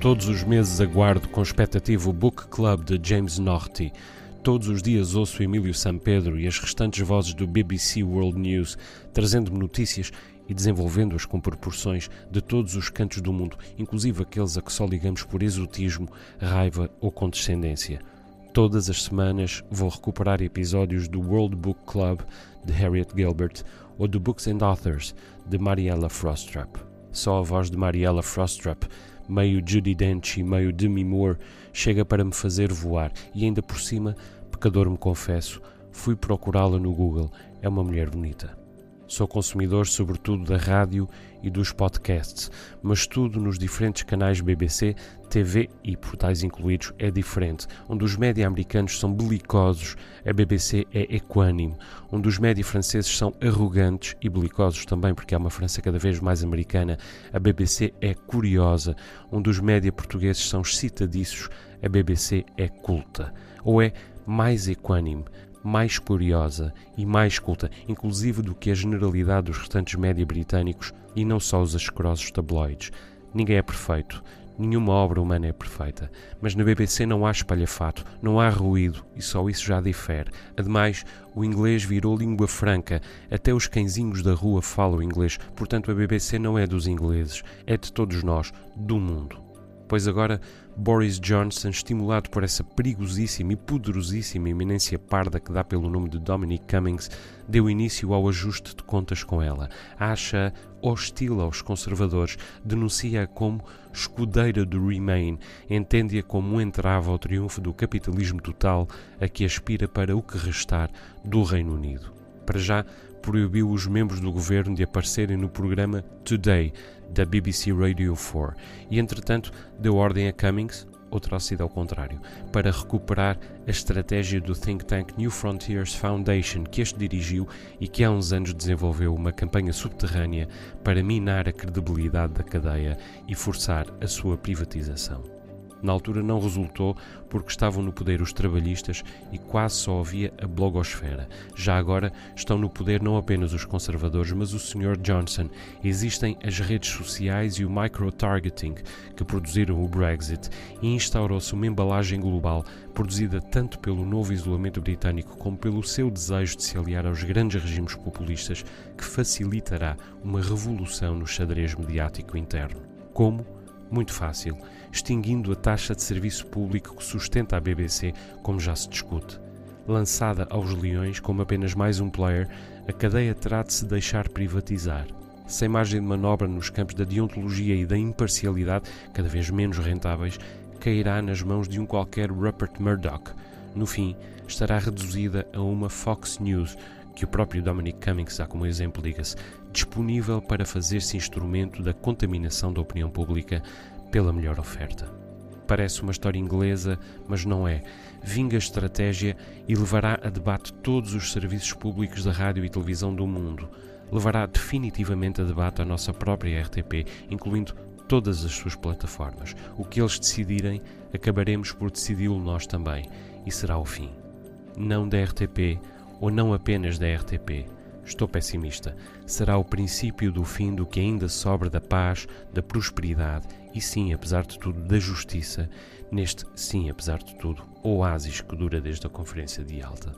Todos os meses aguardo com expectativa o Book Club de James Norty. Todos os dias ouço Emílio Pedro e as restantes vozes do BBC World News trazendo-me notícias e desenvolvendo-as com proporções de todos os cantos do mundo, inclusive aqueles a que só ligamos por exotismo, raiva ou condescendência. Todas as semanas vou recuperar episódios do World Book Club de Harriet Gilbert ou do Books and Authors de Mariella Frostrap. Só a voz de Mariella Frostrap meio Judy Dench e meio Demi Moore, chega para me fazer voar e ainda por cima, pecador me confesso, fui procurá-la no Google. É uma mulher bonita. Sou consumidor sobretudo da rádio e dos podcasts, mas tudo nos diferentes canais BBC, TV e portais incluídos é diferente. Onde os média americanos são belicosos, a BBC é equânime. Onde os média franceses são arrogantes e belicosos também, porque é uma França cada vez mais americana, a BBC é curiosa. Onde os média portugueses são excitadiços, a BBC é culta. Ou é mais equânime mais curiosa e mais culta, inclusive do que a generalidade dos restantes média britânicos e não só os asquerosos tabloides. Ninguém é perfeito, nenhuma obra humana é perfeita, mas na BBC não há espalhafato, não há ruído e só isso já difere. Ademais, o inglês virou língua franca, até os cãezinhos da rua falam inglês, portanto a BBC não é dos ingleses, é de todos nós, do mundo. Pois agora Boris Johnson, estimulado por essa perigosíssima e poderosíssima eminência parda que dá pelo nome de Dominic Cummings, deu início ao ajuste de contas com ela. Acha hostil aos conservadores, denuncia-a como escudeira do Remain, entende-a como um entrave ao triunfo do capitalismo total a que aspira para o que restar do Reino Unido. Para já, proibiu os membros do governo de aparecerem no programa Today da BBC Radio 4 e, entretanto, deu ordem a Cummings, ou terá sido ao contrário, para recuperar a estratégia do think tank New Frontiers Foundation que este dirigiu e que há uns anos desenvolveu uma campanha subterrânea para minar a credibilidade da cadeia e forçar a sua privatização. Na altura não resultou porque estavam no poder os trabalhistas e quase só havia a blogosfera. Já agora estão no poder não apenas os conservadores, mas o Sr. Johnson. Existem as redes sociais e o micro-targeting que produziram o Brexit e instaurou-se uma embalagem global produzida tanto pelo novo isolamento britânico como pelo seu desejo de se aliar aos grandes regimes populistas que facilitará uma revolução no xadrez mediático interno. Como? Muito fácil extinguindo a taxa de serviço público que sustenta a BBC, como já se discute. Lançada aos leões como apenas mais um player, a cadeia terá de se deixar privatizar. Sem margem de manobra nos campos da deontologia e da imparcialidade, cada vez menos rentáveis, cairá nas mãos de um qualquer Rupert Murdoch. No fim, estará reduzida a uma Fox News, que o próprio Dominic Cummings dá como exemplo, diga-se, disponível para fazer-se instrumento da contaminação da opinião pública pela melhor oferta. Parece uma história inglesa, mas não é. Vinga estratégia e levará a debate todos os serviços públicos da rádio e televisão do mundo. Levará definitivamente a debate a nossa própria RTP, incluindo todas as suas plataformas. O que eles decidirem, acabaremos por decidi-lo nós também. E será o fim. Não da RTP, ou não apenas da RTP. Estou pessimista. Será o princípio do fim do que ainda sobra da paz, da prosperidade e sim, apesar de tudo, da justiça, neste sim, apesar de tudo, oásis que dura desde a Conferência de Alta.